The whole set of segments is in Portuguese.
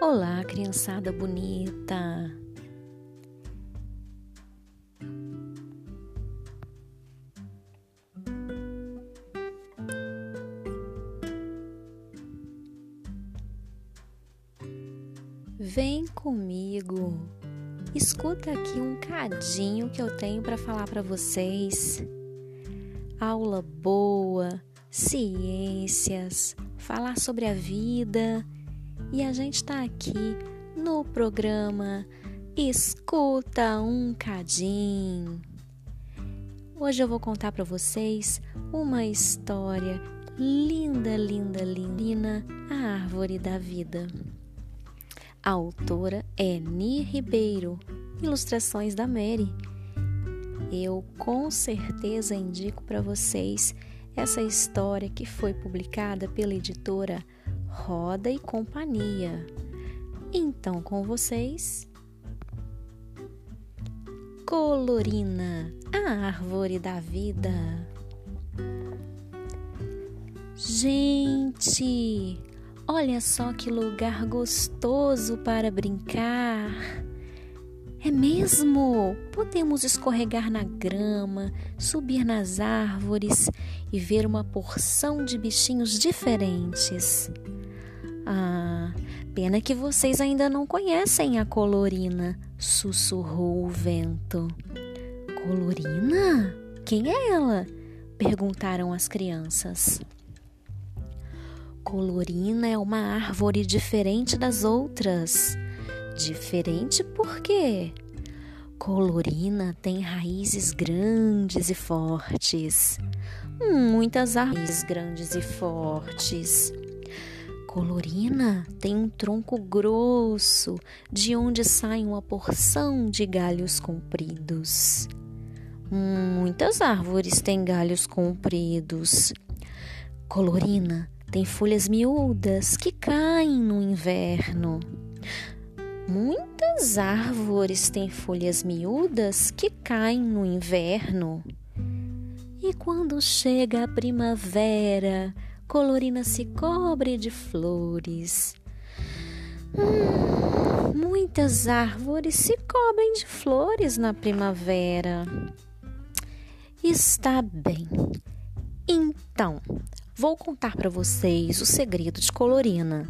Olá, criançada bonita! Vem comigo, escuta aqui um cadinho que eu tenho para falar para vocês. Aula boa, ciências, falar sobre a vida e a gente está aqui no programa Escuta um Cadinho. Hoje eu vou contar para vocês uma história linda, linda, linda, a árvore da vida. A autora é Ni Ribeiro, ilustrações da Mary. Eu com certeza indico para vocês essa história que foi publicada pela editora Roda e Companhia. Então, com vocês, Colorina, a árvore da vida. Gente, olha só que lugar gostoso para brincar. É mesmo? Podemos escorregar na grama, subir nas árvores e ver uma porção de bichinhos diferentes. Ah, pena que vocês ainda não conhecem a colorina, sussurrou o vento. Colorina? Quem é ela? perguntaram as crianças. Colorina é uma árvore diferente das outras. Diferente por quê? Colorina tem raízes grandes e fortes. Muitas árvores grandes e fortes. Colorina tem um tronco grosso, de onde sai uma porção de galhos compridos. Muitas árvores têm galhos compridos. Colorina tem folhas miúdas que caem no inverno. Muitas árvores têm folhas miúdas que caem no inverno. E quando chega a primavera, Colorina se cobre de flores. Hum, muitas árvores se cobrem de flores na primavera. Está bem. Então, vou contar para vocês o segredo de Colorina.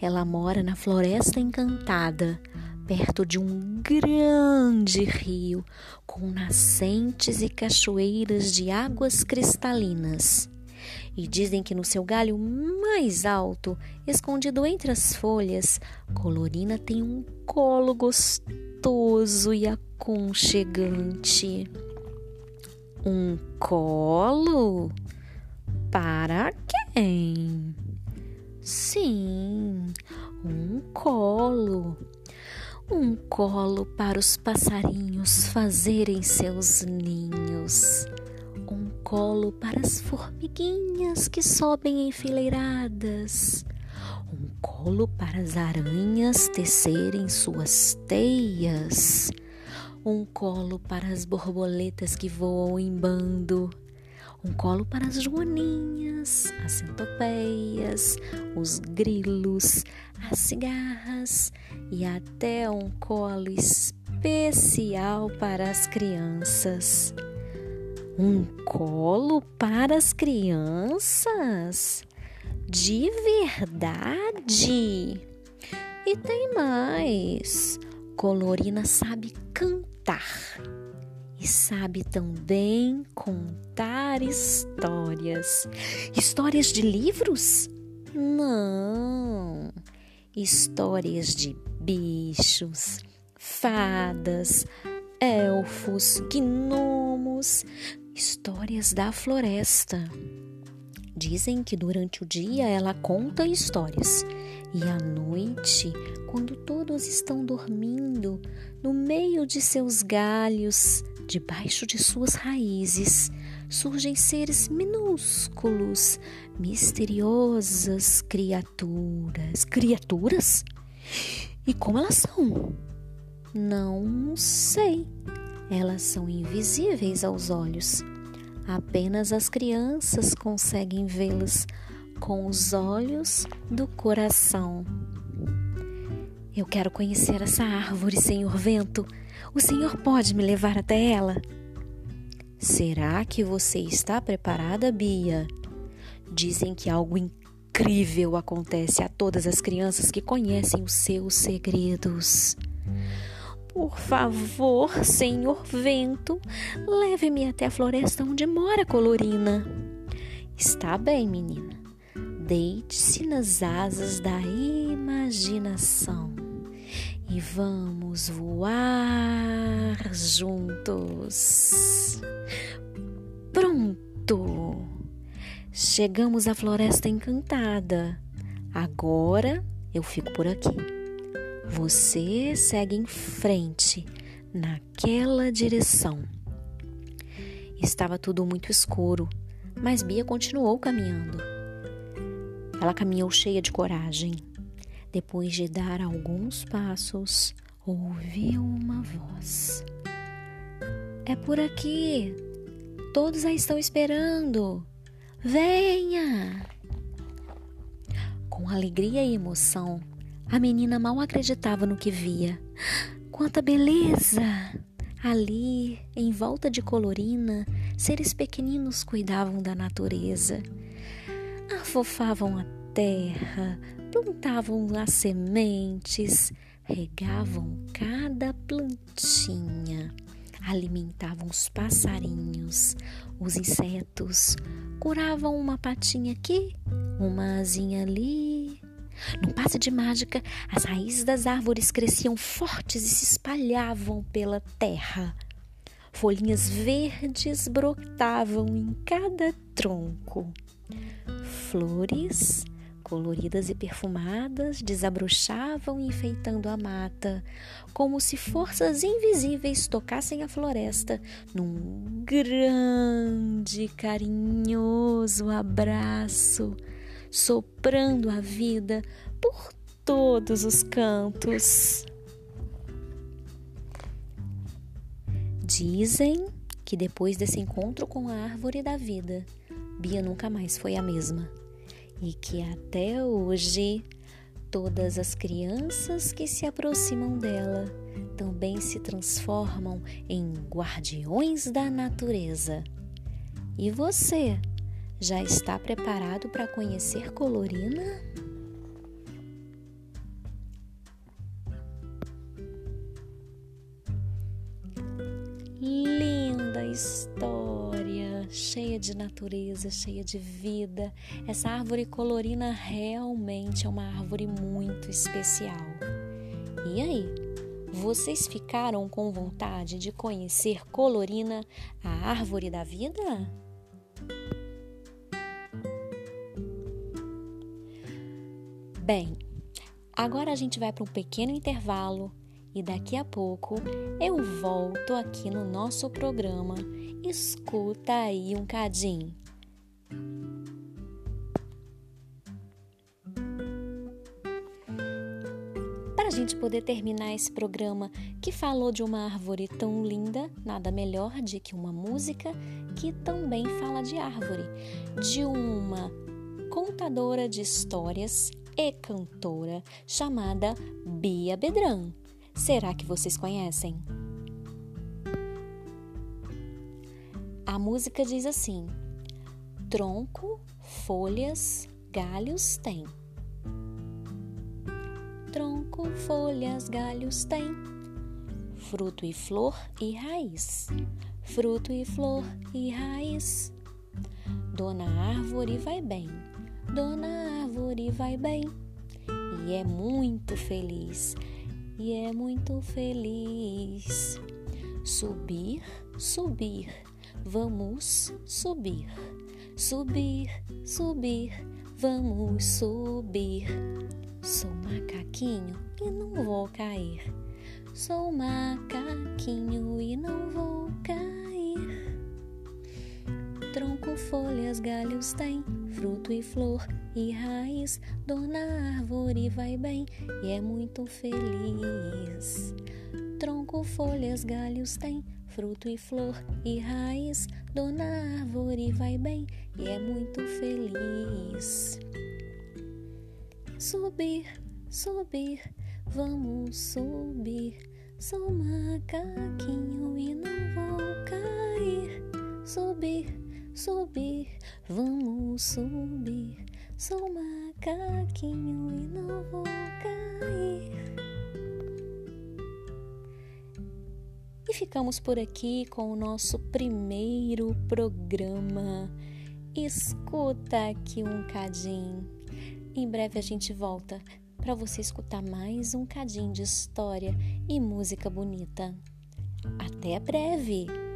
Ela mora na Floresta Encantada, perto de um grande rio com nascentes e cachoeiras de águas cristalinas. E dizem que no seu galho mais alto, escondido entre as folhas, Colorina tem um colo gostoso e aconchegante. Um colo? Para quem? Sim, um colo. Um colo para os passarinhos fazerem seus ninhos colo para as formiguinhas que sobem enfileiradas, um colo para as aranhas tecerem suas teias, um colo para as borboletas que voam em bando, um colo para as joaninhas, as centopeias, os grilos, as cigarras e até um colo especial para as crianças. Um colo para as crianças? De verdade? E tem mais. Colorina sabe cantar e sabe também contar histórias. Histórias de livros? Não. Histórias de bichos, fadas, elfos, gnomos, Histórias da Floresta. Dizem que durante o dia ela conta histórias e à noite, quando todos estão dormindo, no meio de seus galhos, debaixo de suas raízes, surgem seres minúsculos, misteriosas criaturas. Criaturas? E como elas são? Não sei. Elas são invisíveis aos olhos. Apenas as crianças conseguem vê-las com os olhos do coração. Eu quero conhecer essa árvore, Senhor Vento. O Senhor pode me levar até ela? Será que você está preparada, Bia? Dizem que algo incrível acontece a todas as crianças que conhecem os seus segredos. Por favor, Senhor Vento, leve-me até a floresta onde mora Colorina. Está bem, menina. Deite-se nas asas da imaginação e vamos voar juntos. Pronto! Chegamos à Floresta Encantada. Agora eu fico por aqui. Você segue em frente, naquela direção. Estava tudo muito escuro, mas Bia continuou caminhando. Ela caminhou cheia de coragem. Depois de dar alguns passos, ouviu uma voz. É por aqui. Todos a estão esperando. Venha! Com alegria e emoção, a menina mal acreditava no que via. Quanta beleza! Ali, em volta de Colorina, seres pequeninos cuidavam da natureza. Afofavam a terra, plantavam as sementes, regavam cada plantinha, alimentavam os passarinhos, os insetos, curavam uma patinha aqui, uma asinha ali. Num passe de mágica, as raízes das árvores cresciam fortes e se espalhavam pela terra. Folhinhas verdes brotavam em cada tronco. Flores coloridas e perfumadas desabrochavam enfeitando a mata, como se forças invisíveis tocassem a floresta num grande, carinhoso abraço, soprando a vida por todos os cantos. Dizem que depois desse encontro com a árvore da vida, Bia nunca mais foi a mesma e que até hoje todas as crianças que se aproximam dela também se transformam em guardiões da natureza. E você, já está preparado para conhecer Colorina? Linda história! cheia de natureza, cheia de vida. Essa árvore colorina realmente é uma árvore muito especial. E aí, vocês ficaram com vontade de conhecer Colorina, a árvore da vida? Bem, agora a gente vai para um pequeno intervalo e daqui a pouco eu volto aqui no nosso programa Escuta aí um cadinho. Para a gente poder terminar esse programa que falou de uma árvore tão linda, nada melhor de que uma música que também fala de árvore, de uma contadora de histórias e cantora chamada Bia Bedran. Será que vocês conhecem? A música diz assim: tronco, folhas, galhos tem. Tronco, folhas, galhos tem. Fruto e flor e raiz. Fruto e flor e raiz. Dona Árvore vai bem. Dona Árvore vai bem. E é muito feliz. E é muito feliz. Subir, subir vamos subir, subir, subir, vamos subir. Sou macaquinho e não vou cair. Sou macaquinho e não vou cair. Tronco, folhas, galhos tem, fruto e flor e raiz. Dona árvore vai bem e é muito feliz. Tronco, folhas, galhos tem, fruto e flor e raiz. Dona árvore vai bem e é muito feliz. Subir, subir, vamos subir. Sou macaquinho e não vou cair. Subir, subir, vamos subir. Sou macaquinho e não vou cair. E ficamos por aqui com o nosso primeiro programa. Escuta aqui um cadinho. Em breve a gente volta para você escutar mais um cadinho de história e música bonita. Até breve!